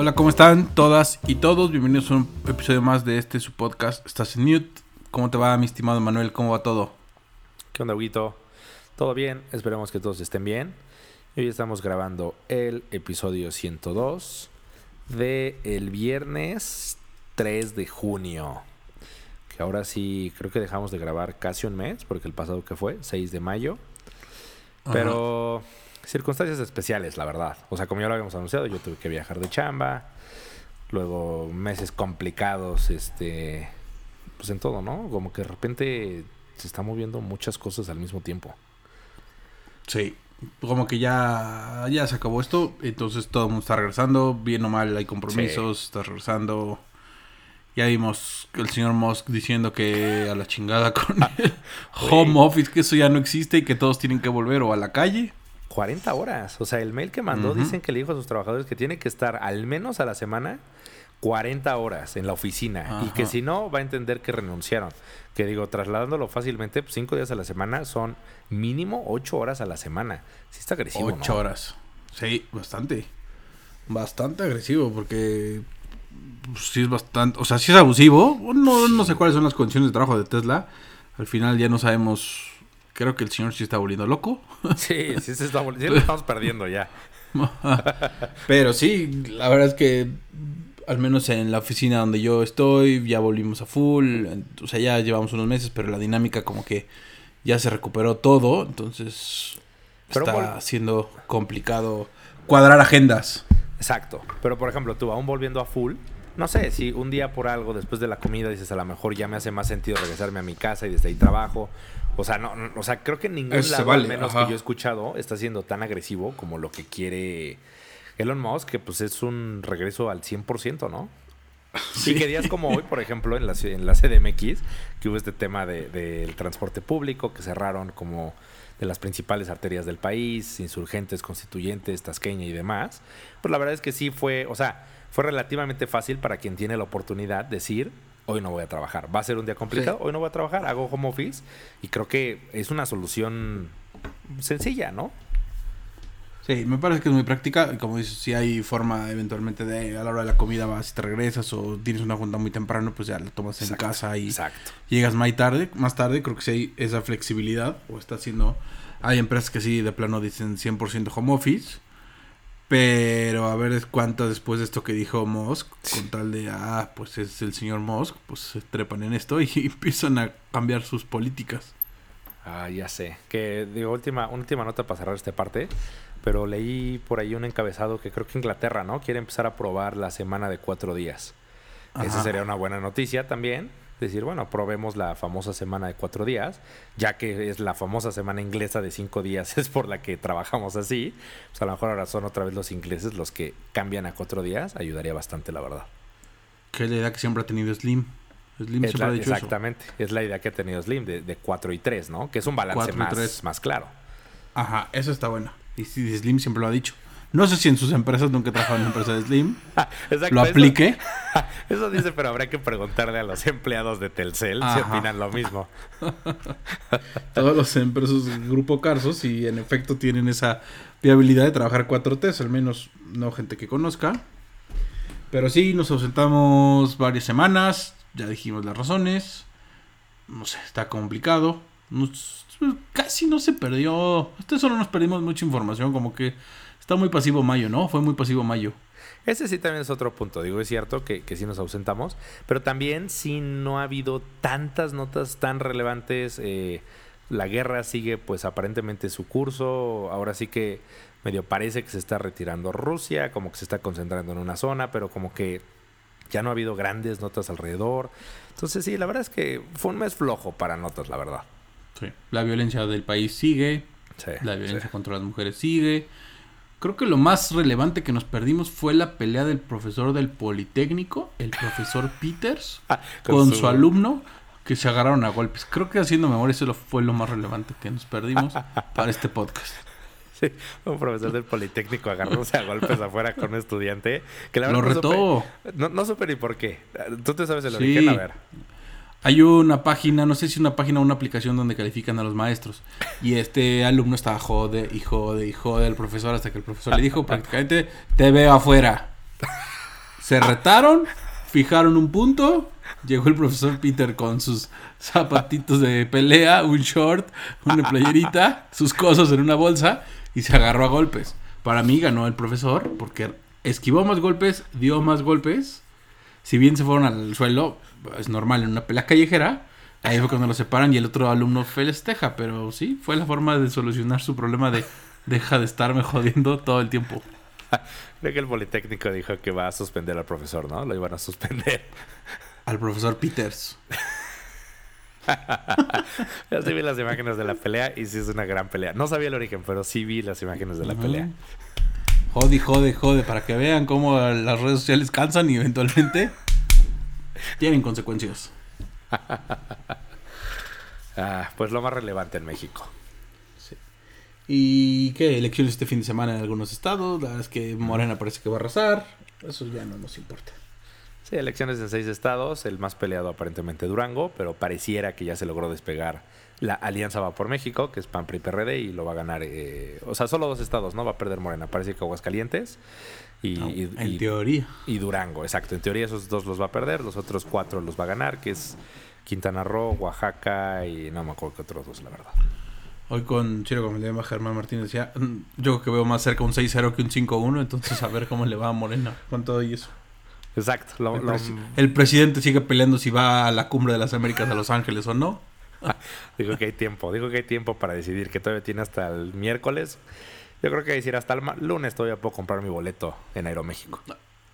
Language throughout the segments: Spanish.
Hola, ¿cómo están todas y todos? Bienvenidos a un episodio más de este su podcast. Estás en mute. ¿Cómo te va, mi estimado Manuel? ¿Cómo va todo? ¿Qué onda, Huguito? ¿Todo bien? Esperemos que todos estén bien. Hoy estamos grabando el episodio 102 de el viernes 3 de junio. Que ahora sí, creo que dejamos de grabar casi un mes, porque el pasado que fue, 6 de mayo. Pero circunstancias especiales, la verdad. O sea, como ya lo habíamos anunciado, yo tuve que viajar de chamba. Luego meses complicados, este, pues en todo, ¿no? Como que de repente se están moviendo muchas cosas al mismo tiempo. Sí, como que ya, ya se acabó esto, entonces todo el mundo está regresando, bien o mal hay compromisos, está regresando. Ya vimos el señor Musk diciendo que a la chingada con el home office, que eso ya no existe y que todos tienen que volver o a la calle. 40 horas. O sea, el mail que mandó dicen que le dijo a sus trabajadores que tiene que estar al menos a la semana 40 horas en la oficina y que si no va a entender que renunciaron. Que digo, trasladándolo fácilmente, 5 pues, días a la semana son mínimo 8 horas a la semana. Sí está agresivo. 8 horas. Sí, bastante. Bastante agresivo porque pues, sí es bastante, o sea, sí es abusivo. No, no sé cuáles son las condiciones de trabajo de Tesla. Al final ya no sabemos. Creo que el señor sí está volviendo loco. Sí, sí se está volviendo. Sí lo estamos perdiendo ya. Pero sí, la verdad es que al menos en la oficina donde yo estoy, ya volvimos a full. O sea, ya llevamos unos meses, pero la dinámica como que ya se recuperó todo. Entonces está siendo complicado cuadrar agendas. Exacto. Pero por ejemplo, tú aún volviendo a full, no sé, si un día por algo después de la comida dices a lo mejor ya me hace más sentido regresarme a mi casa y desde ahí trabajo. O sea, no, o sea, creo que ningún lado, al menos que yo he escuchado, está siendo tan agresivo como lo que quiere Elon Musk, que pues es un regreso al 100%, ¿no? Sí. Y que días como hoy, por ejemplo, en la, en la CDMX, que hubo este tema del de, transporte público, que cerraron como de las principales arterias del país, insurgentes, constituyentes, tasqueña y demás, pues la verdad es que sí fue, o sea, fue relativamente fácil para quien tiene la oportunidad decir, hoy no voy a trabajar. Va a ser un día complicado, hoy no voy a trabajar, hago home office y creo que es una solución sencilla, ¿no? Sí, me parece que es muy práctica. Como dices, si hay forma eventualmente de a la hora de la comida vas y te regresas o tienes una junta muy temprano, pues ya la tomas en casa y llegas más tarde. Más tarde creo que sí hay esa flexibilidad o está haciendo... Hay empresas que sí de plano dicen 100% home office. Pero a ver cuántas después de esto que dijo Musk, con tal de, ah, pues es el señor Musk, pues se trepan en esto y empiezan a cambiar sus políticas. Ah, ya sé. Que digo, última, última nota para cerrar esta parte pero leí por ahí un encabezado que creo que Inglaterra, ¿no? Quiere empezar a probar la semana de cuatro días. Esa sería una buena noticia también. Decir, bueno, probemos la famosa semana de cuatro días, ya que es la famosa semana inglesa de cinco días, es por la que trabajamos así. Pues a lo mejor ahora son otra vez los ingleses los que cambian a cuatro días, ayudaría bastante, la verdad. Que es la idea que siempre ha tenido Slim. Slim siempre ha dicho Exactamente, es la idea que ha tenido Slim de, de 4 y 3, ¿no? Que es un balance más, más claro. Ajá, eso está bueno. Y Slim siempre lo ha dicho. No sé si en sus empresas nunca trabajado en una empresa de Slim. lo aplique. Eso, dice, pero habrá que preguntarle a los empleados de Telcel si opinan lo mismo. Todos los empresas del grupo Carsos y en efecto tienen esa viabilidad de trabajar 4T, al menos no gente que conozca. Pero sí, nos ausentamos varias semanas, ya dijimos las razones. No sé, está complicado. Nos casi no se perdió. Este solo nos perdimos mucha información, como que está muy pasivo Mayo, ¿no? Fue muy pasivo Mayo. Ese sí también es otro punto. Digo, es cierto que, que sí nos ausentamos, pero también sí no ha habido tantas notas tan relevantes. Eh, la guerra sigue, pues aparentemente su curso. Ahora sí que medio parece que se está retirando Rusia, como que se está concentrando en una zona, pero como que ya no ha habido grandes notas alrededor. Entonces sí, la verdad es que fue un mes flojo para notas, la verdad. La violencia del país sigue. la violencia contra las mujeres sigue. Creo que lo más relevante que nos perdimos fue la pelea del profesor del Politécnico, el profesor Peters, ah, con, su... alumno, que se agarraron a golpes. Creo que haciendo memoria eso fue lo más relevante que nos perdimos para este podcast. Sí, un profesor del Politécnico agarrándose a golpes afuera con un estudiante. Que lo retó. no, no supe ni por qué. Tú te sabes el origen, a ver. Hay una página, no sé si una página o una aplicación donde califican a los maestros. Y este alumno estaba jode y jode y jode al profesor hasta que el profesor le dijo prácticamente, te veo afuera. Se retaron, fijaron un punto. Llegó el profesor Peter con sus zapatitos de pelea, un short, una playerita, sus cosas en una bolsa y se agarró a golpes. Para mí ganó el profesor porque esquivó más golpes, dio más golpes. Si bien se fueron al suelo, es normal en una pelea callejera. Ahí fue cuando lo separan y el otro alumno festeja, pero sí, fue la forma de solucionar su problema de deja de estarme jodiendo todo el tiempo. Creo que el Politécnico dijo que va a suspender al profesor, ¿no? Lo iban a suspender. Al profesor Peters. Yo sí vi las imágenes de la pelea y sí es una gran pelea. No sabía el origen, pero sí vi las imágenes de la pelea. Jode, jode, jode, para que vean cómo las redes sociales cansan y eventualmente tienen consecuencias. ah, pues lo más relevante en México. ¿Y qué? Elecciones este fin de semana en algunos estados. La verdad es que Morena parece que va a arrasar. Eso ya no nos importa. Sí, elecciones en seis estados. El más peleado aparentemente Durango, pero pareciera que ya se logró despegar la Alianza Va por México, que es PAN, PRI, PRD, y lo va a ganar. Eh, o sea, solo dos estados, ¿no? Va a perder Morena. Parece que Aguascalientes y, en teoría. Y Durango, exacto. En teoría esos dos los va a perder, los otros cuatro los va a ganar, que es Quintana Roo, Oaxaca y no me acuerdo qué otros dos, la verdad. Hoy con Chiro llama Germán Martínez decía, mm, yo creo que veo más cerca un 6-0 que un 5-1, entonces a ver cómo le va a Morena con todo y eso. Exacto. el, presidente sigue peleando si va a la cumbre de las Américas a Los Ángeles o no. digo que hay tiempo, digo que hay tiempo para decidir, que todavía tiene hasta el miércoles. Yo creo que decir hasta el lunes todavía puedo comprar mi boleto en Aeroméxico.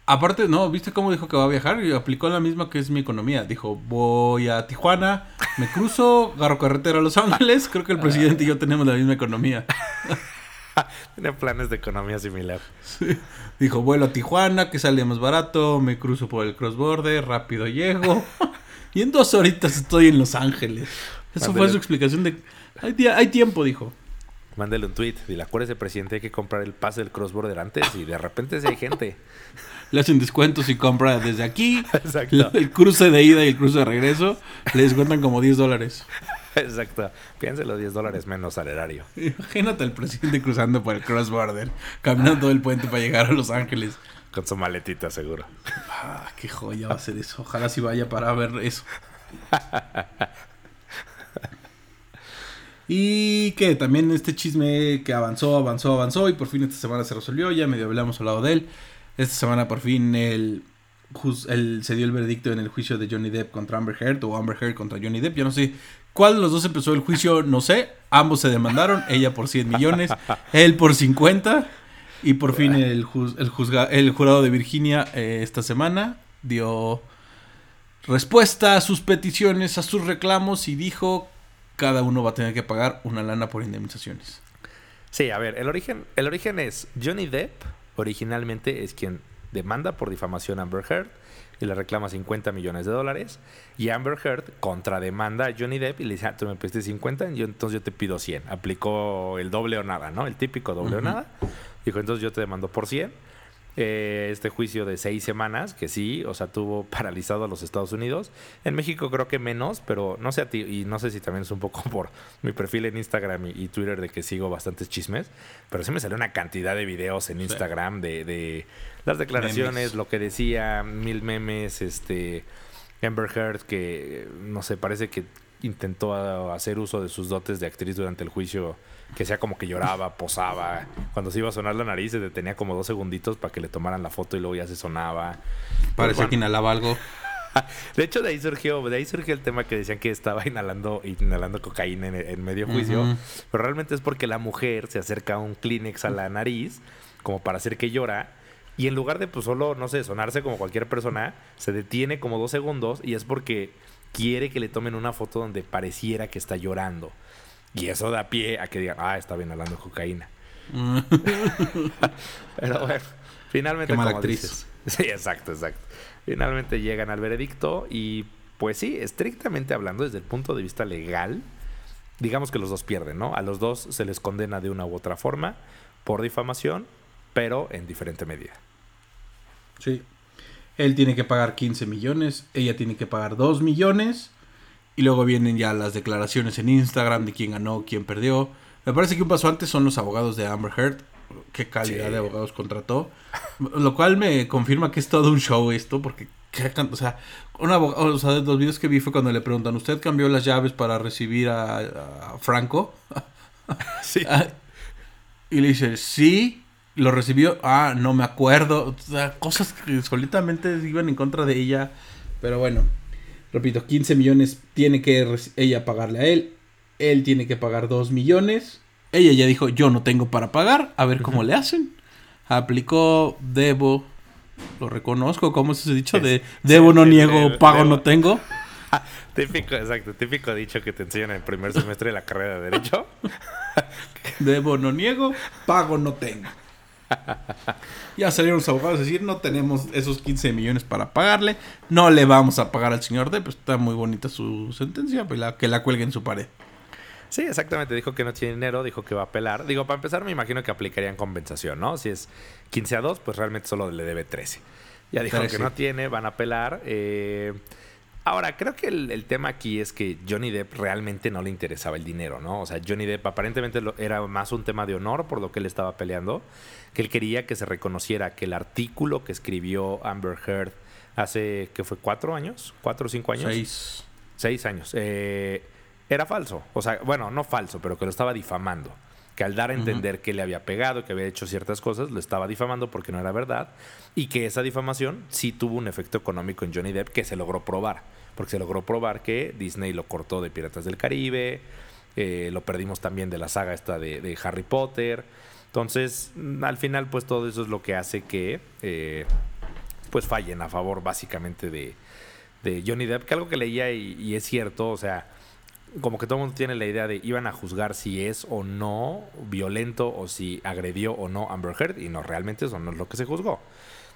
Aparte, no, ¿viste cómo dijo que va a viajar? Y aplicó la misma que es mi economía. Dijo, voy a Tijuana, me cruzo, agarro carretera a Los Ángeles. Creo que el presidente y yo tenemos la misma economía. Tiene planes de economía similar. Dijo, vuelo a Tijuana, que sale más barato, me cruzo por el cross-border, rápido llego. y en dos horitas estoy en Los Ángeles. Eso fue su explicación de... Hay, hay tiempo, dijo. Mándale un tweet. Dile, acuérdese, presidente, hay que comprar el pase del cross-border antes y de repente si hay gente le hacen descuentos y compra desde aquí. Exacto. El cruce de ida y el cruce de regreso le descuentan como 10 dólares. Exacto. Piense los 10 dólares menos al erario. Imagínate al presidente cruzando por el cross border, caminando todo el puente para llegar a Los Ángeles. Con su maletita, seguro. Ah, qué joya va a ser eso. Ojalá si vaya para ver eso. Y que también este chisme que avanzó, avanzó, avanzó y por fin esta semana se resolvió. Ya medio hablamos hablado de él. Esta semana por fin el, se dio el veredicto en el juicio de Johnny Depp contra Amber Heard o Amber Heard contra Johnny Depp. Yo no sé cuál de los dos empezó el juicio, no sé. Ambos se demandaron, ella por 100 millones, él por 50. Y por fin el, el, el jurado de Virginia eh, esta semana dio respuesta a sus peticiones, a sus reclamos y dijo cada uno va a tener que pagar una lana por indemnizaciones. Sí, a ver, el origen, el origen es Johnny Depp originalmente es quien demanda por difamación a Amber Heard y le reclama 50 millones de dólares. Y Amber Heard contrademanda a Johnny Depp y le dice, ah, tú me pediste 50, yo, entonces yo te pido 100. Aplicó el doble o nada, ¿no? El típico doble o nada. Dijo, entonces yo te demando por 100 eh, este juicio de seis semanas, que sí, o sea, tuvo paralizado a los Estados Unidos. En México creo que menos, pero no sé a ti, y no sé si también es un poco por mi perfil en Instagram y, Twitter de que sigo bastantes chismes, pero sí me salió una cantidad de videos en Instagram de, de, las declaraciones, lo que decía, mil memes, este... Amber Heard que, no sé, parece que intentó hacer uso de sus dotes de actriz durante el juicio que sea como que lloraba, posaba. Cuando se iba a sonar la nariz se detenía como dos segunditos para que le tomaran la foto y luego ya se sonaba. Parecía que inhalaba algo. De hecho, de ahí surgió, de ahí surgió el tema que decían que estaba inhalando, inhalando cocaína en, medio juicio. Pero realmente es porque la mujer se acerca a un Kleenex a la nariz, como para hacer que llora. Y en lugar de pues solo, no sé, sonarse como cualquier persona, se detiene como dos segundos y es porque quiere que le tomen una foto donde pareciera que está llorando. Y eso da pie a que digan, ah, está bien hablando de cocaína. Pero bueno, finalmente. Qué mala actriz. sí, exacto, exacto. Finalmente llegan al veredicto y, pues sí, estrictamente hablando, desde el punto de vista legal, digamos que los dos pierden, ¿no? A los dos se les condena de una u otra forma por difamación, pero en diferente medida. Sí. Él tiene que pagar 15 millones, ella tiene que pagar 2 millones y luego vienen ya las declaraciones en Instagram de quién ganó, quién perdió. Me parece que un paso antes son los abogados de Amber Heard. qué calidad de abogados contrató. Lo cual me confirma que es todo un show esto, porque, o sea, un abogado, o sea, de los videos que vi fue cuando le preguntan, ¿usted cambió las llaves para recibir a, Franco? Sí. Ah, y le dice, sí, lo recibió, ah, no me acuerdo. O sea, cosas que solitamente iban en contra de ella. Pero bueno, repito, 15 millones tiene que ella pagarle a él. Él tiene que pagar 2 millones. Ella ya dijo, yo no tengo para pagar, a ver cómo le hacen. Aplicó, debo, lo reconozco, ¿cómo se ha dicho? De debo, no niego, pago, no tengo. típico, exacto, típico dicho que te enseñan en el primer semestre de la carrera de Derecho. debo, no niego, pago, no tengo. Ya salieron los abogados a decir, no tenemos esos 15 millones para pagarle, no le vamos a pagar al señor D, pues está muy bonita su sentencia, pues que la cuelgue en su pared. Sí, exactamente. Dijo que no tiene dinero, dijo que va a apelar. Digo, para empezar, me imagino que aplicarían compensación, ¿no? Si es 15 a 2, pues realmente solo le debe 13. Ya dijo que no tiene, van a apelar. Eh, ahora, creo que el, tema aquí es que Johnny Depp realmente no le interesaba el dinero, ¿no? O sea, Johnny Depp aparentemente era más un tema de honor por lo que él estaba peleando, que él quería que se reconociera que el artículo que escribió Amber Heard hace, que fue cuatro años, cuatro o cinco años. Seis. Seis años. Eh, era falso. O sea, bueno, no falso, pero que lo estaba difamando. Que al dar a entender que le había pegado, que había hecho ciertas cosas, lo estaba difamando porque no era verdad. Y que esa difamación sí tuvo un efecto económico en Johnny Depp que se logró probar. Porque se logró probar que Disney lo cortó de Piratas del Caribe, eh, lo perdimos también de la saga esta de, Harry Potter. Entonces, al final, pues todo eso es lo que hace que eh, pues fallen a favor básicamente de, Johnny Depp. Que algo que leía y es cierto, o sea, como que todo el mundo tiene la idea de iban a juzgar si es o no violento o si agredió o no Amber Heard y no, realmente eso no es lo que se juzgó.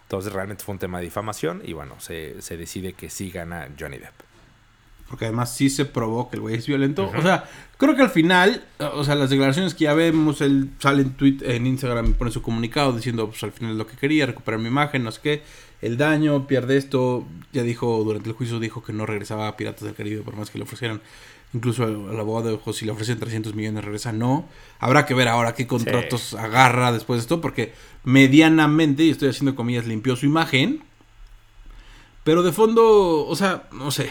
Entonces realmente fue un tema de difamación y bueno, se, se decide que sí gana Johnny Depp. Porque además sí se probó que el güey es violento. O sea, creo que al final, o sea, las declaraciones que ya vemos, él sale en, tweet, en Instagram y pone su comunicado diciendo, pues al final es lo que quería, recuperar mi imagen, no sé qué, el daño, pierde esto. Ya dijo, durante el juicio dijo que no regresaba a Piratas del Caribe por más que le ofrecieran Incluso el, abogado de si le ofrecen 300 millones regresa, no. Habrá que ver ahora qué contratos agarra después de esto, porque medianamente, y estoy haciendo comillas, limpió su imagen. Pero de fondo, o sea, no sé.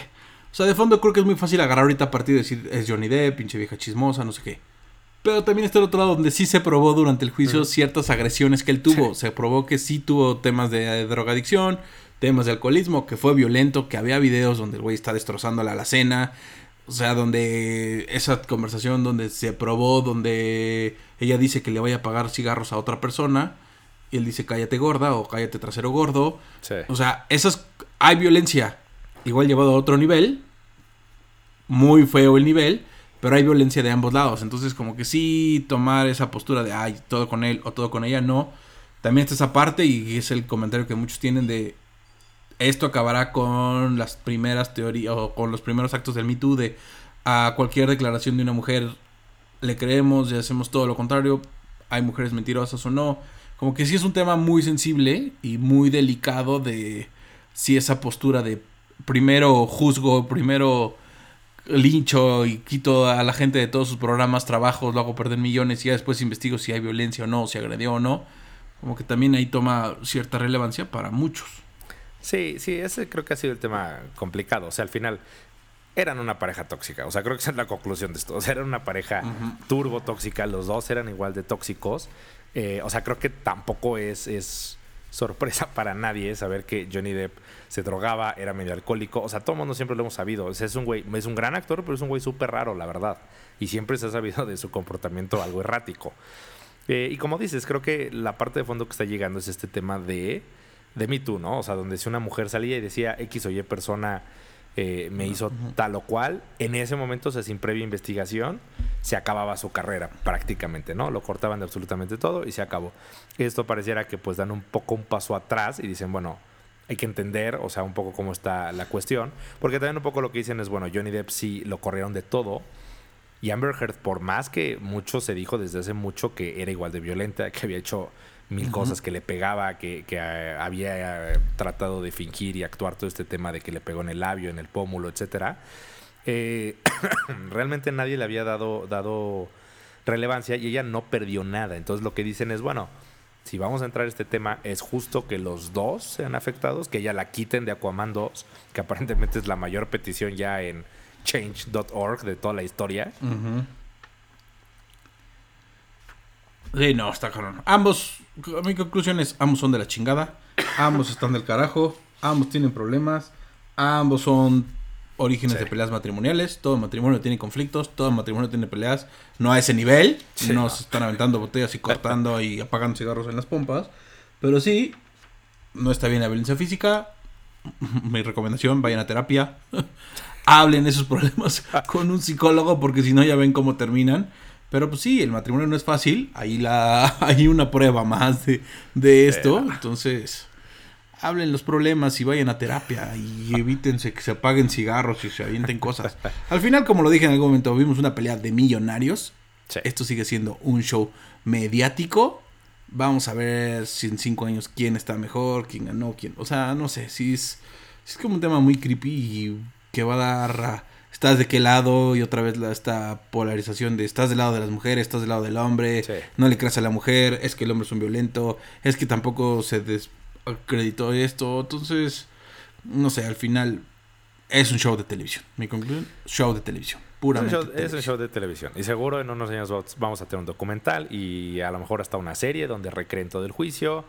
O sea, de fondo creo que es muy fácil agarrar ahorita a partir de decir, es Johnny Depp, pinche vieja chismosa, no sé qué. Pero también está el otro lado donde sí se probó durante el juicio ciertas agresiones que él tuvo. Se probó que sí tuvo temas de drogadicción, temas de alcoholismo, que fue violento, que había videos donde el güey está destrozando la alacena, o sea, donde esa conversación donde se probó, donde ella dice que le vaya a pagar cigarros a otra persona, y él dice cállate gorda o cállate trasero gordo. O sea, esas hay violencia, igual llevado a otro nivel, muy feo el nivel, pero hay violencia de ambos lados. Entonces, como que sí tomar esa postura de ay, todo con él o todo con ella, no. También está esa parte y es el comentario que muchos tienen de esto acabará con las primeras teorías o con los primeros actos del Me Too de a cualquier declaración de una mujer le creemos y hacemos todo lo contrario, hay mujeres mentirosas o no. Como que sí es un tema muy sensible y muy delicado de si esa postura de primero juzgo, primero lincho y quito a la gente de todos sus programas, trabajos, lo hago perder millones y ya después investigo si hay violencia o no, si agredió o no. Como que también ahí toma cierta relevancia para muchos. Sí, sí, ese creo que ha sido el tema complicado. O sea, al final eran una pareja tóxica. O sea, creo que esa es la conclusión de esto. O sea, eran una pareja turbo tóxica. Los dos eran igual de tóxicos. Eh, o sea, creo que tampoco es, es sorpresa para nadie saber que Johnny Depp se drogaba, era medio alcohólico. O sea, todo el mundo siempre lo hemos sabido. O sea, es un güey, es un gran actor, pero es un güey súper raro, la verdad. Y siempre se ha sabido de su comportamiento algo errático. Eh, y como dices, creo que la parte de fondo que está llegando es este tema de de Me Too, ¿no? O sea, donde si una mujer salía y decía X o Y persona eh, me hizo tal o cual, en ese momento, o sea, sin previa investigación, se acababa su carrera prácticamente, ¿no? Lo cortaban de absolutamente todo y se acabó. Esto pareciera que pues dan un poco un paso atrás y dicen, bueno, hay que entender, o sea, un poco cómo está la cuestión, porque también un poco lo que dicen es, bueno, Johnny Depp sí lo corrieron de todo, y Amber Heard, por más que mucho se dijo desde hace mucho que era igual de violenta, que había hecho mil cosas que le pegaba, que, que eh, había eh, tratado de fingir y actuar todo este tema de que le pegó en el labio, en el pómulo, etcétera. Eh, realmente nadie le había dado, dado relevancia y ella no perdió nada. Entonces lo que dicen es, bueno, si vamos a entrar a este tema, es justo que los dos sean afectados, que ella la quiten de Aquaman 2, que aparentemente es la mayor petición ya en change.org de toda la historia. Sí, no, está cabrón. Ambos, mi conclusión es, ambos son de la chingada, ambos están del carajo, ambos tienen problemas, ambos son orígenes de peleas matrimoniales, todo matrimonio tiene conflictos, todo matrimonio tiene peleas, no a ese nivel, no, se están aventando botellas y cortando y apagando cigarros en las pompas, pero sí, no está bien la violencia física, mi recomendación, vayan a terapia, hablen esos problemas con un psicólogo porque si no ya ven cómo terminan. Pero pues sí, el matrimonio no es fácil. Ahí la hay una prueba más de, de esto. Entonces, hablen los problemas y vayan a terapia y evítense que se apaguen cigarros y se avienten cosas. Al final, como lo dije en algún momento, vimos una pelea de millonarios. Esto sigue siendo un show mediático. Vamos a ver si en cinco años quién está mejor, quién ganó, quién. O sea, no sé, si es, es como un tema muy creepy y que va a dar estás de qué lado y otra vez la, esta polarización de estás del lado de las mujeres, estás del lado del hombre, no le creas a la mujer, es que el hombre es un violento, es que tampoco se desacreditó esto, entonces, no sé, al final es un show de televisión. Mi conclusión, show de televisión. Puramente. Es un, show, es un show de televisión. Y seguro en unos años vamos a tener un documental y a lo mejor hasta una serie donde recreen todo el juicio.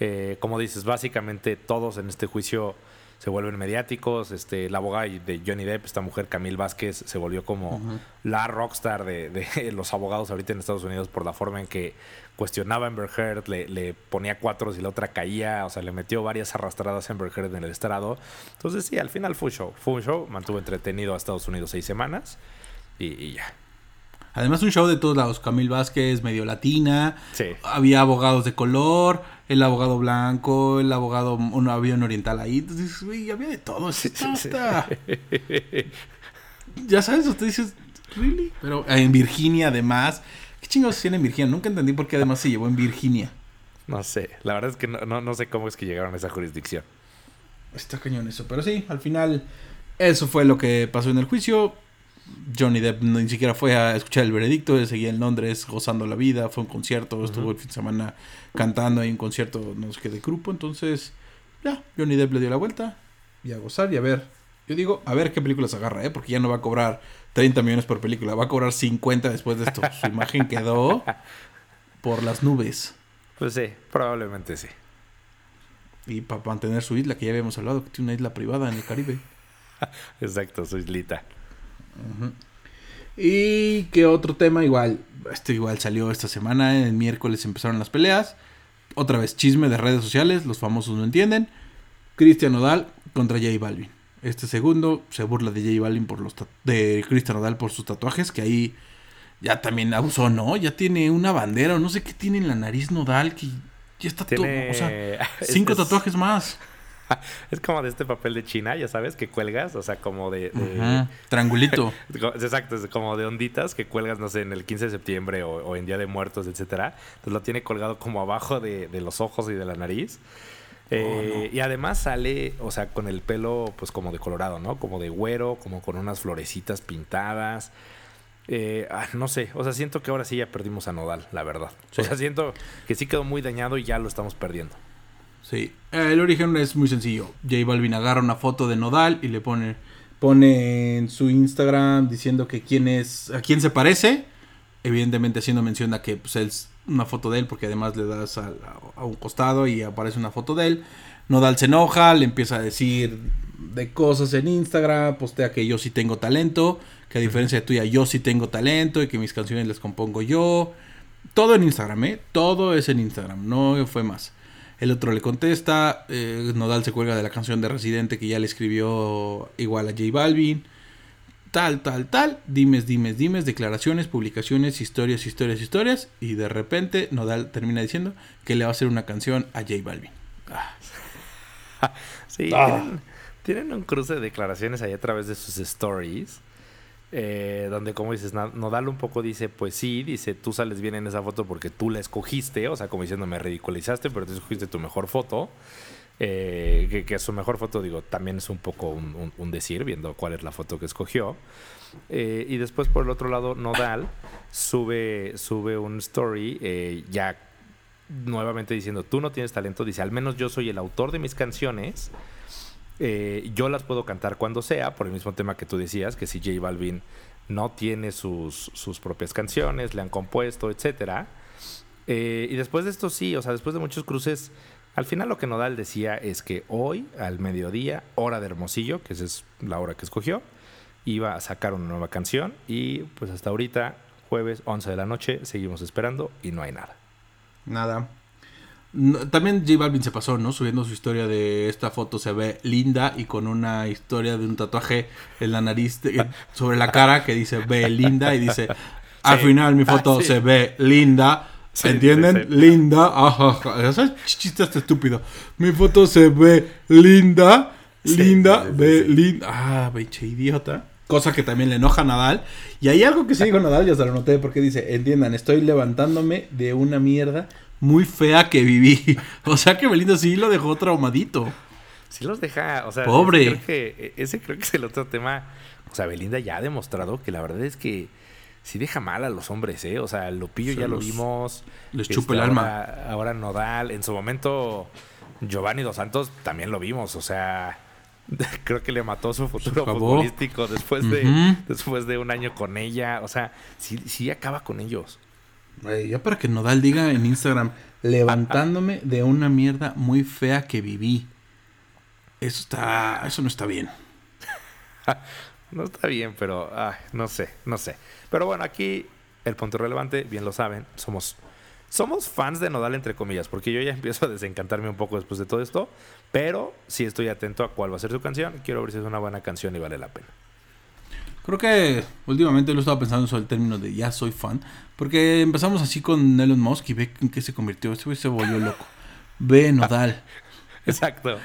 Eh, como dices, básicamente todos en este juicio se vuelven mediáticos. Este, la abogada de Johnny Depp, esta mujer Camille Vázquez, se volvió como la rockstar de, los abogados ahorita en Estados Unidos por la forma en que cuestionaba a Amber Heard, le, ponía cuatro y la otra caía, o sea, le metió varias arrastradas a Amber Heard en el estrado. Entonces sí, al final fue un show, fue un show, mantuvo entretenido a Estados Unidos seis semanas y ya. Además, un show de todos lados. Camil Vázquez, medio latina. Sí. Había abogados de color, el abogado blanco, el abogado. Un oriental ahí. Entonces, güey, había de todo. Ya sabes, usted dice, ¿really? Pero en Virginia, además. ¿Qué chingados tiene en Virginia? Nunca entendí por qué además se llevó en Virginia. No sé. La verdad es que no, no sé cómo es que llegaron a esa jurisdicción. Está cañón eso. Pero sí, al final. Eso fue lo que pasó en el juicio Johnny Depp ni siquiera fue a escuchar el veredicto, él seguía en Londres gozando la vida, fue a un concierto, estuvo el fin de semana cantando ahí un concierto, no sé qué, de grupo, entonces ya, Johnny Depp le dio la vuelta y a gozar y a ver, yo digo, a ver qué películas agarra, ¿eh? porque ya no va a cobrar 30 millones por película, va a cobrar 50 después de esto, su imagen quedó por las nubes. Pues sí, probablemente sí. Y para mantener su isla, que ya habíamos hablado, que tiene una isla privada en el Caribe. Exacto, su islita. Y que otro tema igual, este igual salió esta semana, el miércoles empezaron las peleas. Otra vez, chisme de redes sociales, los famosos no entienden. Cristian Nodal contra J Balvin. Este segundo se burla de J Balvin por los de Cristian por sus tatuajes, que ahí ya también abusó, ¿no? Ya tiene una bandera o no sé qué tiene en la nariz Nodal, que ya está todo, o sea, cinco tatuajes más. es como de este papel de China, ya sabes, que cuelgas, o sea, como de... Triangulito. Exacto, es como de onditas que cuelgas, no sé, en el 15 de septiembre o, en Día de Muertos, etcétera. Entonces lo tiene colgado como abajo de, los ojos y de la nariz. Oh, eh, y además sale, o sea, con el pelo, pues como de colorado, ¿no? Como de güero, como con unas florecitas pintadas. Eh, ah, no sé, o sea, siento que ahora sí ya perdimos a Nodal, la verdad. O sea, siento que sí quedó muy dañado y ya lo estamos perdiendo. Sí, el origen es muy sencillo. J Balvin agarra una foto de Nodal y le pone, pone en su Instagram diciendo que quién es, a quién se parece. Evidentemente haciendo mención a que pues, es una foto de él porque además le das a, un costado y aparece una foto de él. Nodal se enoja, le empieza a decir de cosas en Instagram, postea que yo sí tengo talento, que a diferencia de tuya yo sí tengo talento y que mis canciones las compongo yo. Todo en Instagram, ¿eh? Todo es en Instagram, no fue más. El otro le contesta, eh, Nodal se cuelga de la canción de Residente que ya le escribió igual a J Balvin. Tal, tal, tal, dimes, dimes, dimes, declaraciones, publicaciones, historias, historias, historias. Y de repente Nodal termina diciendo que le va a hacer una canción a J Balvin. Ah. sí, ah. tienen, un cruce de declaraciones ahí a través de sus stories eh, donde como dices, Nodal un poco dice, pues sí, dice, tú sales bien en esa foto porque tú la escogiste, o sea, como diciendo, me ridiculizaste, pero tú escogiste tu mejor foto. Eh, que, su mejor foto, digo, también es un poco un, decir, viendo cuál es la foto que escogió. Eh, y después, por el otro lado, Nodal sube, sube un story ya nuevamente diciendo, tú no tienes talento, dice, al menos yo soy el autor de mis canciones, yo las puedo cantar cuando sea, por el mismo tema que tú decías, que si J Balvin no tiene sus, sus propias canciones, le han compuesto, etcétera. y después de esto sí, o sea, después de muchos cruces, al final lo que Nodal decía es que hoy, al mediodía, hora de Hermosillo, que esa es la hora que escogió, iba a sacar una nueva canción y pues hasta ahorita, jueves 11 de la noche, seguimos esperando y no hay nada. Nada. También J Balvin se pasó, ¿no? Subiendo su historia de esta foto se ve linda y con una historia de un tatuaje en la nariz, sobre la cara que dice ve linda y dice, al final mi foto se ve linda ¿Entienden? Linda. Ajá, Eso es chiste estúpido. Mi foto se ve linda. Linda, ve linda. Ah, beche idiota. Cosa que también le enoja a Nadal. Y hay algo que sí dijo Nadal, ya se lo noté, porque dice, entiendan, estoy levantándome de una mierda muy fea que viví. O sea que Belinda sí lo dejó traumadito. Sí los deja, o sea, pobre. Ese creo que, ese creo que es el otro tema. O sea, Belinda ya ha demostrado que la verdad es que sí deja mal a los hombres, ¿eh? O sea, Lupillo ya lo vimos. Les chupa el este, alma. Ahora, Nodal. En su momento, Giovanni Dos Santos también lo vimos. O sea, creo que le mató su futuro futbolístico después de, después de un año con ella. O sea, sí, sí acaba con ellos. Ya para que Nodal diga en Instagram, levantándome de una mierda muy fea que viví. Eso está. Eso no está bien. no está bien, pero no sé, no sé. Pero bueno, aquí el punto relevante, bien lo saben, somos, somos fans de Nodal, entre comillas, porque yo ya empiezo a desencantarme un poco después de todo esto, pero sí estoy atento a cuál va a ser su canción. Quiero ver si es una buena canción y vale la pena. Creo que últimamente lo estaba pensando sobre el término de ya soy fan, porque empezamos así con Elon Musk y ve en qué se convirtió. Este güey se volvió loco. Ve Nodal. Exacto.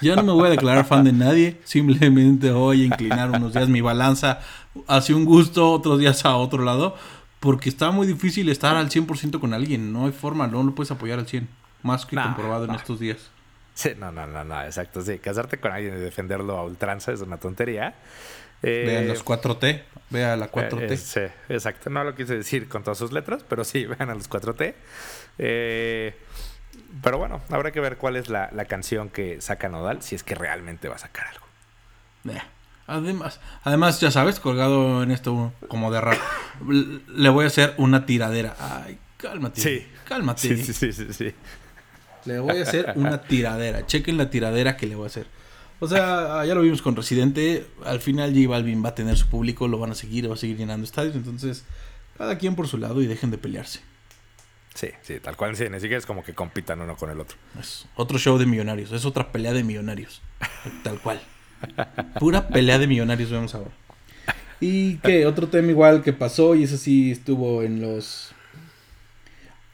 Ya no me voy a declarar fan de nadie, simplemente voy a inclinar unos días mi balanza hacia un gusto, otros días a otro lado, porque está muy difícil estar al 100% con alguien, no hay forma, no lo puedes apoyar al 100, más que comprobado en estos días. Sí, no, no, no, no, exacto, sí, casarte con alguien y defenderlo a ultranza es una tontería. Eh, vean los 4T, vea la 4T. Eh, sí, exacto, no lo quise decir con todas sus letras, pero sí, vean a los 4T. Eh, pero bueno, habrá que ver cuál es la, canción que saca Nodal, si es que realmente va a sacar algo. Eh, además, además, ya sabes, colgado en esto como de rap, le voy a hacer una tiradera. Ay, cálmate. Sí. Cálmate. Sí, sí, sí, sí, Le voy a hacer una tiradera. Chequen la tiradera que le voy a hacer. O sea, ya lo vimos con Residente. Al final J Balvin va a tener su público, lo van a seguir, va a seguir llenando estadios. Entonces, cada quien por su lado y dejen de pelearse. Sí, sí, tal cual. Sí, ni siquiera es como que compitan uno con el otro. Es otro show de millonarios. Es otra pelea de millonarios. tal cual. Pura pelea de millonarios vemos ahora. Y que otro tema igual que pasó, y eso sí estuvo en los.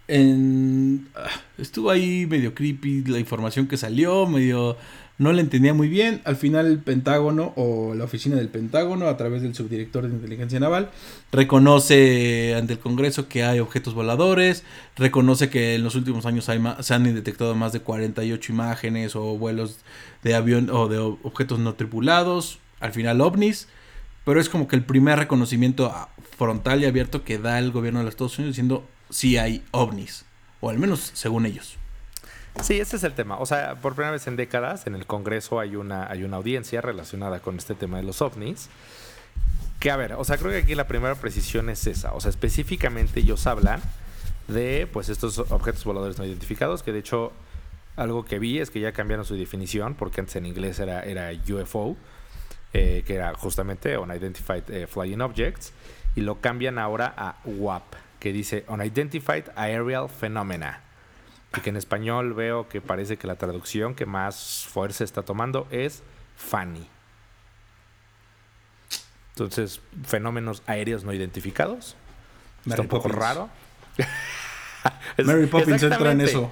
En. Ah, estuvo ahí medio creepy la información que salió, medio no le entendía muy bien. Al final el Pentágono o la oficina del Pentágono, a través del subdirector de inteligencia naval, reconoce ante el Congreso que hay objetos voladores, reconoce que en los últimos años hay se han detectado más de 48 imágenes o vuelos de avión o de objetos no tripulados, al final ovnis, pero es como que el primer reconocimiento frontal y abierto que da el gobierno de los Estados Unidos diciendo si hay ovnis, o al menos según ellos. Sí, ese es el tema. O sea, por primera vez en décadas en el Congreso hay una, hay una audiencia relacionada con este tema de los ovnis. Que a ver, o sea, creo que aquí la primera precisión es esa. O sea, específicamente ellos hablan de pues estos objetos voladores no identificados, que de hecho algo que vi es que ya cambiaron su definición, porque antes en inglés era, era UFO, eh, que era justamente Unidentified eh, Flying Objects, y lo cambian ahora a WAP, que dice Unidentified Aerial Phenomena y que en español veo que parece que la traducción que más fuerza está tomando es Fanny. Entonces, fenómenos aéreos no identificados. está un poco raro. Mary Poppins entra en eso.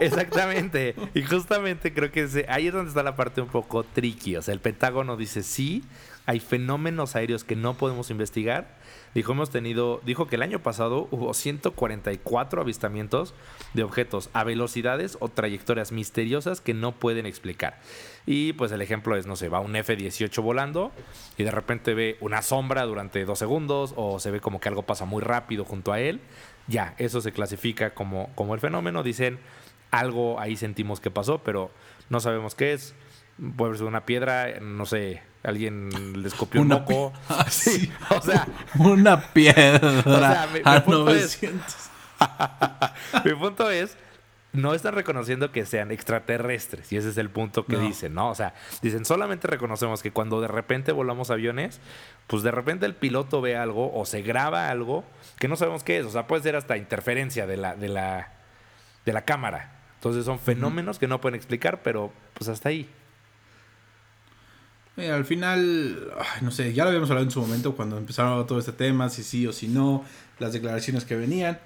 Exactamente. Y justamente creo que ahí es donde está la parte un poco tricky. O sea, el Pentágono dice sí, hay fenómenos aéreos que no podemos investigar. Dijo, hemos tenido, dijo que el año pasado hubo 144 avistamientos de objetos a velocidades o trayectorias misteriosas que no pueden explicar. Y pues el ejemplo es, no sé, va un F-18 volando y de repente ve una sombra durante dos segundos o se ve como que algo pasa muy rápido junto a él. Ya, eso se clasifica como, como el fenómeno. Dicen, algo ahí sentimos que pasó, pero no sabemos qué es. Puede ser una piedra, no sé, alguien le escopió un moco. Ah, sí. O sea, una piedra. O sea, mi, punto Es, mi punto es, no están reconociendo que sean extraterrestres. Y ese es el punto que dicen, ¿no? O sea, dicen, solamente reconocemos que cuando de repente volamos aviones, pues de repente el piloto ve algo o se graba algo que no sabemos qué es. O sea, puede ser hasta interferencia de la, de la, de la cámara. Entonces son fenómenos que no pueden explicar, pero pues hasta ahí. Al final, no sé, ya lo habíamos hablado en su momento cuando empezaron todo este tema, si sí o si no, las declaraciones que venían.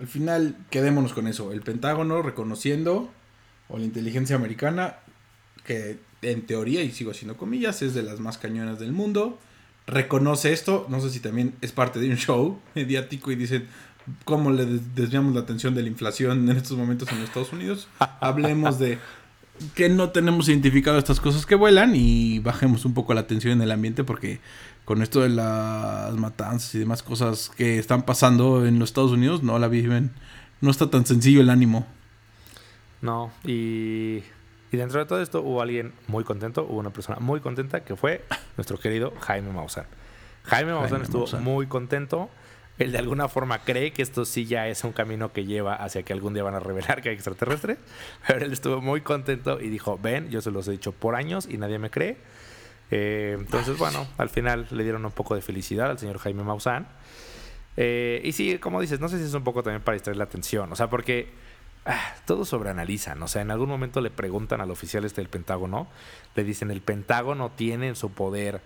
Al final, quedémonos con eso. El Pentágono reconociendo, o la inteligencia americana, que en teoría, y sigo haciendo comillas, es de las más cañonas del mundo, reconoce esto. No sé si también es parte de un show mediático y dicen, ¿cómo le desviamos la atención de la inflación en estos momentos en los Estados Unidos? Hablemos de que no tenemos identificado estas cosas que vuelan y bajemos un poco la atención en el ambiente porque con esto de las matanzas y demás cosas que están pasando en los Estados Unidos, no la viven, no está tan sencillo el ánimo. No, y, y dentro de todo esto hubo alguien muy contento, hubo una persona muy contenta que fue nuestro querido Jaime Maussan. Jaime Maussan estuvo muy contento. Él de alguna forma cree que esto sí ya es un camino que lleva hacia que algún día van a revelar que hay extraterrestres. Pero él estuvo muy contento y dijo, ven, yo se los he dicho por años y nadie me cree eh, entonces, bueno, al final le dieron un poco de felicidad al señor Jaime Maussan. Eh, y sí, como dices, no sé si es un poco también para distraer la atención, o sea, porque ah, todo sobreanalizan, o sea, en algún momento le preguntan al oficial este del Pentágono, le dicen, el Pentágono tiene en su poder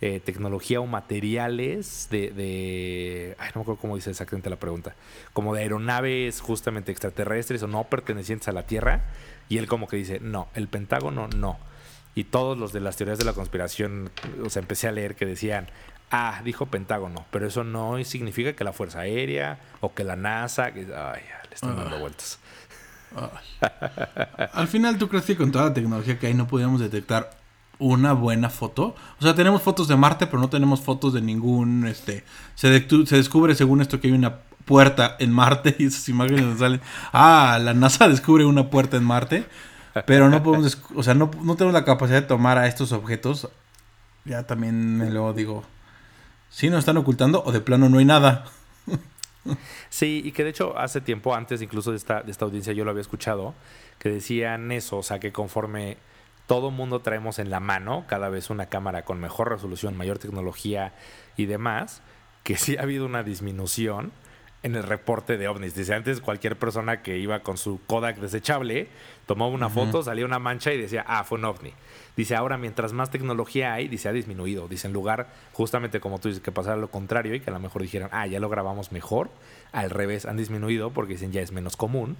eh, tecnología o materiales de, de, Ay, no me acuerdo cómo dice exactamente la pregunta. Como de aeronaves justamente extraterrestres o no pertenecientes a la Tierra. Y él como que dice, no, el Pentágono no y todos los de las teorías de la conspiración, o sea, empecé a leer que decían, ah, dijo Pentágono, pero eso no significa que la Fuerza Aérea o que la NASA, ay, le están dando ah. vueltas. Al final, ¿tú crees que con toda la tecnología que hay no podíamos detectar una buena foto? O sea, tenemos fotos de Marte, pero no tenemos fotos de ningún, este, se, descubre según esto que hay una puerta en Marte y esas imágenes salen, ah, la NASA descubre una puerta en Marte, pero no podemos, o sea, no, tenemos la capacidad de tomar a estos objetos. Ya también me lo digo. Si nos están ocultando o de plano no hay nada. Sí, y que de hecho hace tiempo, antes incluso de esta, de esta audiencia, yo lo había escuchado, que decían eso, o sea, que conforme todo mundo traemos en la mano cada vez una cámara con mejor resolución, mayor tecnología y demás, que sí ha habido una disminución en el reporte de ovnis. Dice, antes cualquier persona que iba con su Kodak desechable tomaba una foto, salía una mancha y decía, ah, fue un ovni. Dice, ahora mientras más tecnología hay, dice, ha disminuido. Dice, en lugar, justamente como tú dices, que pasara lo contrario y que a lo mejor dijeran, ah, ya lo grabamos mejor, al revés, han disminuido porque dicen, ya es menos común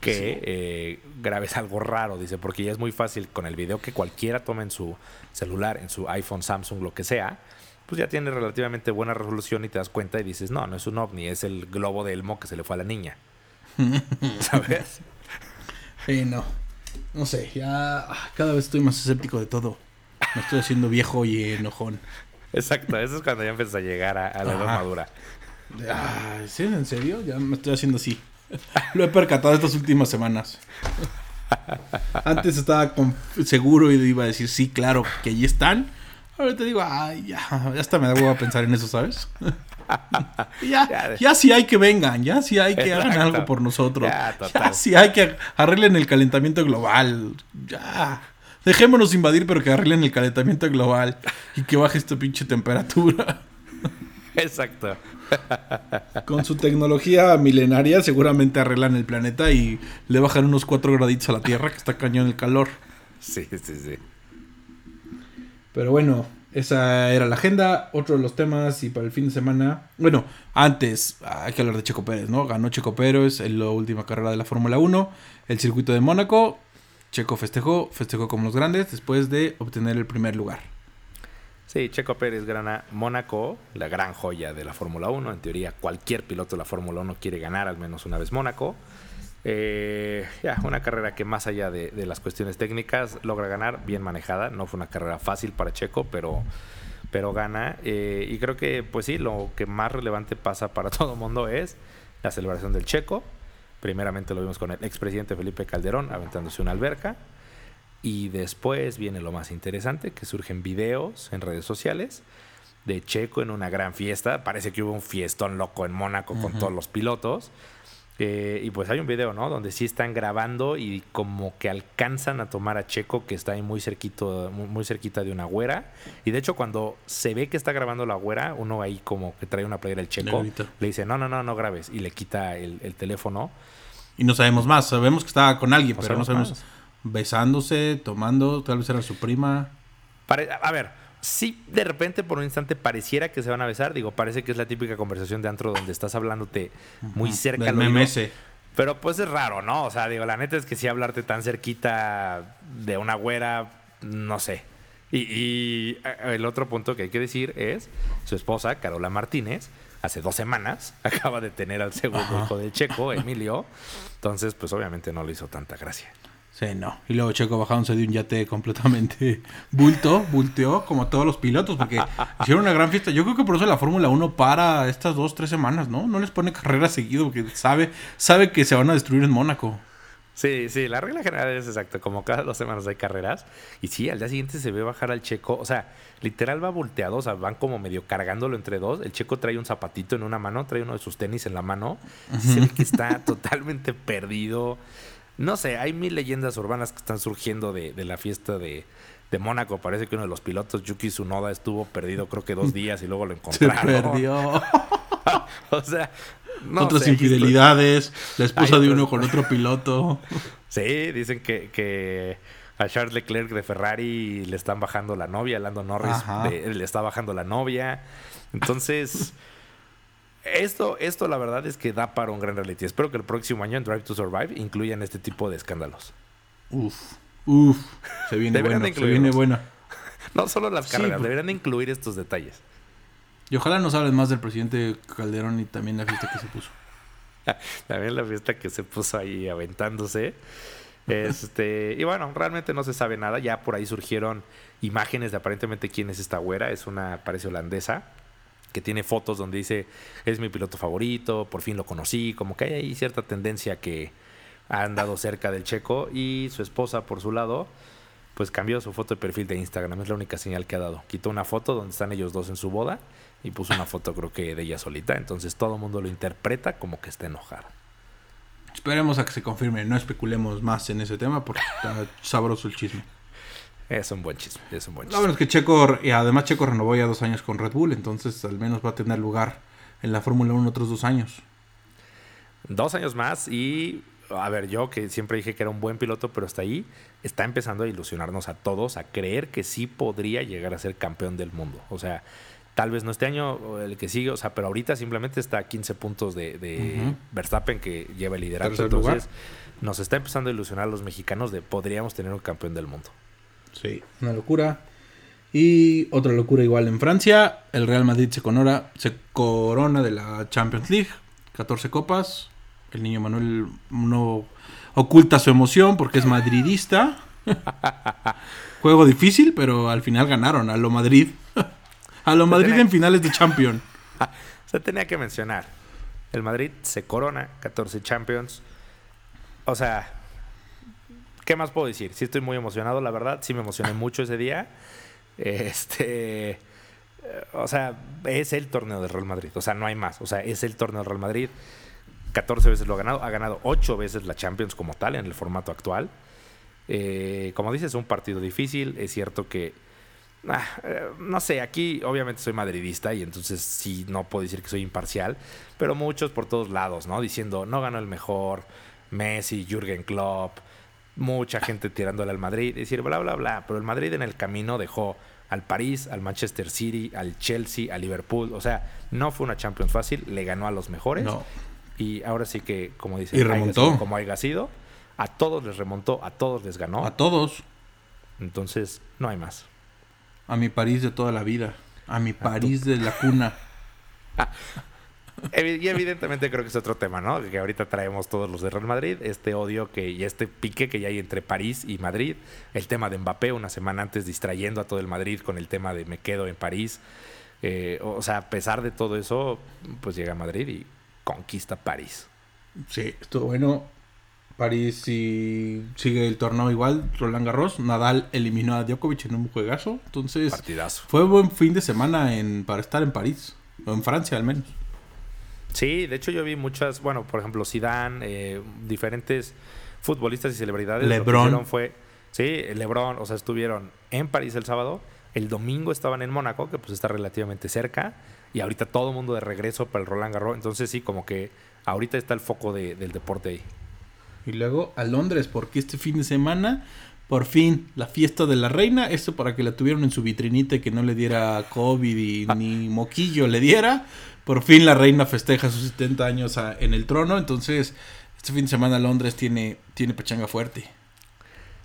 que eh, grabes algo raro, dice, porque ya es muy fácil con el video que cualquiera tome en su celular, en su iPhone, Samsung, lo que sea, pues ya tiene relativamente buena resolución y te das cuenta y dices, no, no es un ovni, es el globo de Elmo que se le fue a la niña. ¿Sabes? Sí, no. No sé, ya cada vez estoy más escéptico de todo. Me estoy haciendo viejo y enojón. Exacto, eso es cuando ya empiezas a llegar a, la edad madura. Ah, ¿Sí? ¿En serio? Ya me estoy haciendo así. Lo he percatado estas últimas semanas. Antes estaba seguro y iba a decir, sí, claro, que allí están. Ahora te digo, ay, ya, ya hasta me da a pensar en eso, ¿sabes? ya, ya sí hay que vengan, ya sí hay que hagan algo por nosotros. Ya, ya sí hay que arreglen el calentamiento global. Ya. Dejémonos invadir, pero que arreglen el calentamiento global y que baje esta pinche temperatura. Exacto. Con su tecnología milenaria seguramente arreglan el planeta y le bajan unos 4 graditos a la Tierra que está cañón el calor. Sí, sí, sí. Pero bueno, esa era la agenda. Otro de los temas y para el fin de semana. Bueno, antes hay que hablar de Checo Pérez, ¿no? Ganó Checo Pérez en la última carrera de la Fórmula 1, el circuito de Mónaco. Checo festejó, festejó como los grandes después de obtener el primer lugar. Sí, Checo Pérez gana Mónaco, la gran joya de la Fórmula 1. En teoría, cualquier piloto de la Fórmula 1 quiere ganar al menos una vez Mónaco. Eh, una carrera que más allá de, las cuestiones técnicas logra ganar, bien manejada. No fue una carrera fácil para Checo, pero, pero gana. Eh, y creo que, pues sí, lo que más relevante pasa para todo el mundo es la celebración del Checo. Primeramente lo vimos con el expresidente Felipe Calderón aventándose una alberca. Y después viene lo más interesante, que surgen videos en redes sociales de Checo en una gran fiesta. Parece que hubo un fiestón loco en Mónaco con todos los pilotos. Eh, y pues hay un video, ¿no? Donde sí están grabando y como que alcanzan a tomar a Checo, que está ahí muy cerquito, muy, cerquita de una güera. Y de hecho, cuando se ve que está grabando la güera, uno ahí como que trae una playera el Checo, le dice, no, no, no, no grabes. Y le quita el, teléfono. Y no sabemos más. Sabemos que estaba con alguien, pero no sabemos besándose, tomando, tal vez era su prima. a ver, si de repente por un instante pareciera que se van a besar, digo, parece que es la típica conversación de antro donde estás hablándote muy cerca del MMS. Pero pues es raro, ¿no? O sea, digo, la neta es que si hablarte tan cerquita de una güera, no sé. Y, el otro punto que hay que decir es, su esposa, Carola Martínez, hace dos semanas acaba de tener al segundo hijo del checo, Emilio. Entonces, pues obviamente no le hizo tanta gracia. Sí, no. Y luego Checo bajándose de un yate completamente bulto, bulteó como todos los pilotos, porque hicieron una gran fiesta. Yo creo que por eso la Fórmula 1 para estas dos, tres semanas, ¿no? No les pone carrera seguido, porque sabe, sabe que se van a destruir en Mónaco. Sí, sí, la regla general es exacto, como cada dos semanas hay carreras. Y sí, al día siguiente se ve bajar al checo, o sea, literal va volteado, o sea, van como medio cargándolo entre dos. El checo trae un zapatito en una mano, trae uno de sus tenis en la mano. Se ve que está totalmente perdido. No sé, hay mil leyendas urbanas que están surgiendo de, la fiesta de, Mónaco. Parece que uno de los pilotos, Yuki Tsunoda, estuvo perdido creo que dos días y luego lo encontraron. Se perdió. o sea, Otras infidelidades, la esposa de uno con otro piloto. sí, dicen que, que a Charles Leclerc de Ferrari le están bajando la novia, Lando Norris le está bajando la novia. Entonces... Esto, esto la verdad es que da para un gran reality. Espero que el próximo año en Drive to Survive incluyan este tipo de escándalos. Uf, uf, se viene bueno, se viene buena. no solo las carreras, pues. deberían de incluir estos detalles. Y ojalá nos hables más del presidente Calderón y también la fiesta que se puso. también la fiesta que se puso ahí aventándose. Este, y bueno, realmente no se sabe nada. Ya por ahí surgieron imágenes de aparentemente quién es esta güera. Es una, parece holandesa que tiene fotos donde dice, es mi piloto favorito, por fin lo conocí, como que hay ahí cierta tendencia que ha andado cerca del checo y su esposa por su lado, pues cambió su foto de perfil de Instagram, es la única señal que ha dado. Quitó una foto donde están ellos dos en su boda y puso una foto creo que de ella solita, entonces todo el mundo lo interpreta como que está enojada. Esperemos a que se confirme, no especulemos más en ese tema porque está sabroso el chisme. Es un buen chisme, es un buen chisme. No, bueno, es que Checo, y además Checo renovó ya dos años con Red Bull, entonces al menos va a tener lugar en la Fórmula 1 otros dos años. Dos años más y, a ver, yo que siempre dije que era un buen piloto, pero hasta ahí está empezando a ilusionarnos a todos, a creer que sí podría llegar a ser campeón del mundo. O sea, tal vez no este año o el que sigue, o sea, pero ahorita simplemente está a 15 puntos de, Verstappen que lleva el liderazgo. Entonces, nos está empezando a ilusionar a los mexicanos de podríamos tener un campeón del mundo. Sí, una locura. Y otra locura igual en Francia, el Real Madrid se corona, se corona de la Champions League, 14 copas. El niño Manuel no oculta su emoción porque es madridista. Juego difícil, pero al final ganaron a lo Madrid. a lo Madrid en finales de Champions. se tenía que mencionar. El Madrid se corona, 14 Champions. O sea, ¿Qué más puedo decir? Sí estoy muy emocionado, la verdad. Sí me emocioné mucho ese día. Este... Eh, o sea, es el torneo del Real Madrid. O sea, no hay más. O sea, es el torneo del Real Madrid. 14 veces lo ha ganado. Ha ganado 8 veces la Champions como tal en el formato actual. Eh, como dices, es un partido difícil. Es cierto que... Ah, eh, no sé, aquí obviamente soy madridista y entonces sí no puedo decir que soy imparcial, pero muchos por todos lados, ¿no? Diciendo, no ganó el mejor, Messi, Jürgen Klopp, mucha gente tirándole al Madrid, decir bla, bla, bla, pero el Madrid en el camino dejó al París, al Manchester City, al Chelsea, al Liverpool, o sea, no fue una Champions fácil, le ganó a los mejores. Y ahora sí que, como dice, y remontó. como haya sido, a todos les remontó, a todos les ganó. A todos. Entonces, no hay más. A mi París de toda la vida. A mi París de la cuna. y evidentemente creo que es otro tema, ¿no? Que ahorita traemos todos los de Real Madrid, este odio que y este pique que ya hay entre París y Madrid, el tema de Mbappé una semana antes distrayendo a todo el Madrid con el tema de me quedo en París. Eh, o sea, a pesar de todo eso, pues llega a Madrid y conquista París. Sí, estuvo bueno. París y sigue el torneo igual, Roland Garros. Nadal eliminó a Djokovic en un juegazo. Entonces, Partidazo. fue buen fin de semana en, para estar en París, o en Francia al menos. Sí, de hecho yo vi muchas, bueno, por ejemplo, Zidane, eh, diferentes futbolistas y celebridades. Lebron. fue, sí, Lebron, o sea, estuvieron en París el sábado, el domingo estaban en Mónaco, que pues está relativamente cerca, y ahorita todo el mundo de regreso para el Roland Garros. Entonces sí, como que ahorita está el foco del deporte ahí. Y luego a Londres, porque este fin de semana, por fin, la fiesta de la reina, esto para que la tuvieron en su vitrinita y que no le diera COVID y ah. ni moquillo le diera. Por fin la reina festeja sus 70 años en el trono, entonces este fin de semana Londres tiene, tiene pechanga fuerte.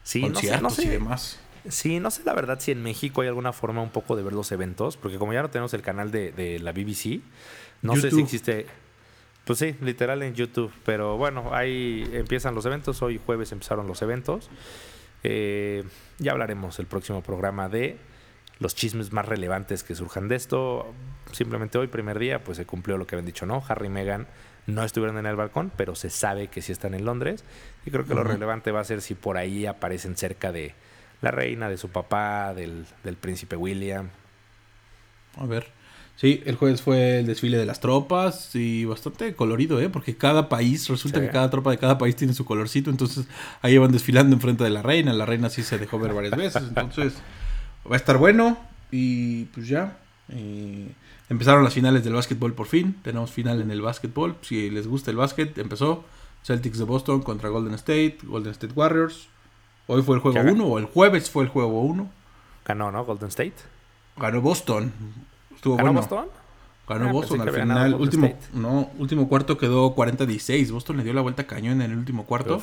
Sí, no sé, y demás. Sí, no sé la verdad si en México hay alguna forma un poco de ver los eventos, porque como ya no tenemos el canal de, la BBC, no sé si existe... Pues sí, literal en YouTube. Pero bueno, ahí empiezan los eventos. Hoy jueves empezaron los eventos. Eh, ya hablaremos el próximo programa de los chismes más relevantes que surjan de esto. Simplemente hoy, primer día, pues se cumplió lo que habían dicho, ¿no? Harry y Meghan no estuvieron en el balcón, pero se sabe que sí están en Londres. Y creo que lo relevante va a ser si por ahí aparecen cerca de la reina, de su papá, del, del príncipe William. A ver. Sí, el jueves fue el desfile de las tropas y bastante colorido, ¿eh? Porque cada país, resulta que cada tropa de cada país tiene su colorcito, entonces ahí van desfilando enfrente de la reina, la reina sí se dejó ver varias veces, entonces va a estar bueno y pues ya. Eh, empezaron las finales del básquetbol por fin, tenemos final en el básquetbol, si les gusta el básquet, empezó Celtics de Boston contra Golden State, Golden State Warriors. Hoy fue el juego 1 o el jueves fue el juego 1. Ganó, ¿no? Golden State. Ganó Boston. ¿Ganó Boston? Ganó ah, Boston al final. Último, no, último cuarto quedó 40-16. Boston le dio la vuelta cañón en el último cuarto.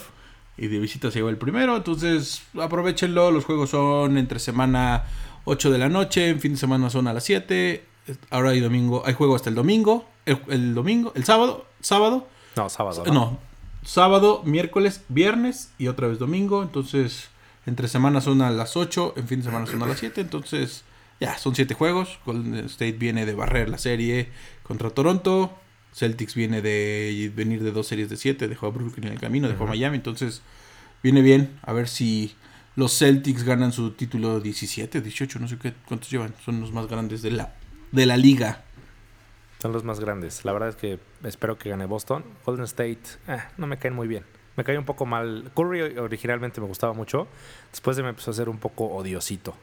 Y de visita se llevó el primero. Entonces, aprovechenlo. Los juegos son entre semana 8 de la noche. En fin de semana son a las 7. Ahora hay domingo. Hay juego hasta el domingo. El, domingo. El sábado. Sábado. No, sábado. No. Sábado, miércoles, viernes y otra vez domingo. Entonces, entre semanas son a las 8. En fin de semana son a las 7. Entonces ya, son siete juegos. Golden State viene de barrer la serie contra Toronto. Celtics viene de venir de dos series de siete. Dejó a Brooklyn en el camino, dejó a Miami. Entonces, viene bien. A ver si los Celtics ganan su título 17, 18, no sé qué, cuántos llevan. Son los más grandes de la, de la liga. Son los más grandes. La verdad es que espero que gane Boston. Golden State, eh, no me caen muy bien. Me cae un poco mal. Curry originalmente me gustaba mucho. Después de me empezó a ser un poco odiosito.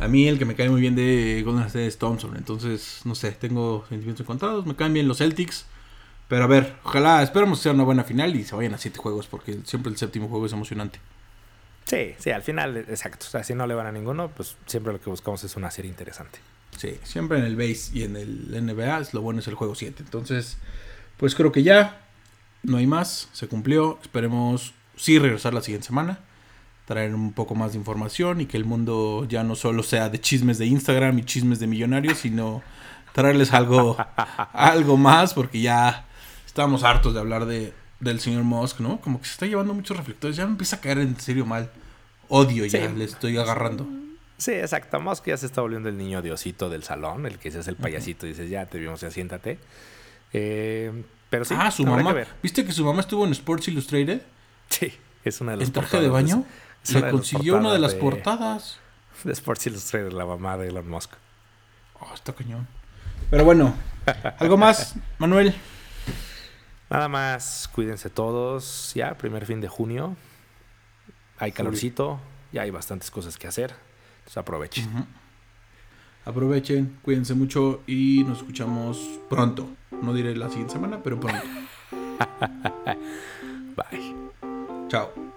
A mí el que me cae muy bien de Golden State es Thompson. Entonces, no sé, tengo sentimientos encontrados. Me caen bien los Celtics. Pero a ver, ojalá, esperamos que sea una buena final y se vayan a siete juegos porque siempre el séptimo juego es emocionante. Sí, sí, al final, exacto. O sea, si no le van a ninguno, pues siempre lo que buscamos es una serie interesante. Sí, siempre en el base y en el NBA lo bueno es el juego 7. Entonces, pues creo que ya no hay más, se cumplió. Esperemos sí regresar la siguiente semana traer un poco más de información y que el mundo ya no solo sea de chismes de Instagram y chismes de millonarios, sino traerles algo, algo más, porque ya estamos hartos de hablar de, del señor Musk, ¿no? Como que se está llevando muchos reflectores, ya me empieza a caer en serio mal. Odio ya, le estoy agarrando. Sí, exacto. Musk ya se está volviendo el niño diosito del salón, el que se hace el payasito y dices, ya te vimos, ya siéntate. Eh, pero sí. Ah, su mamá. ¿Viste que su mamá estuvo en Sports Illustrated? Sí, es una de las ¿En traje de baño? Se consiguió una de las portadas. De Sports Illustrated, la mamá de Elon Musk. Oh, está cañón. Pero bueno, ¿algo más, Manuel? Nada más, cuídense todos. Ya, primer fin de junio. Hay calorcito, ya hay bastantes cosas que hacer. Entonces aprovechen. Aprovechen, cuídense mucho y nos escuchamos pronto. No diré la siguiente semana, pero pronto. Bye. Chao.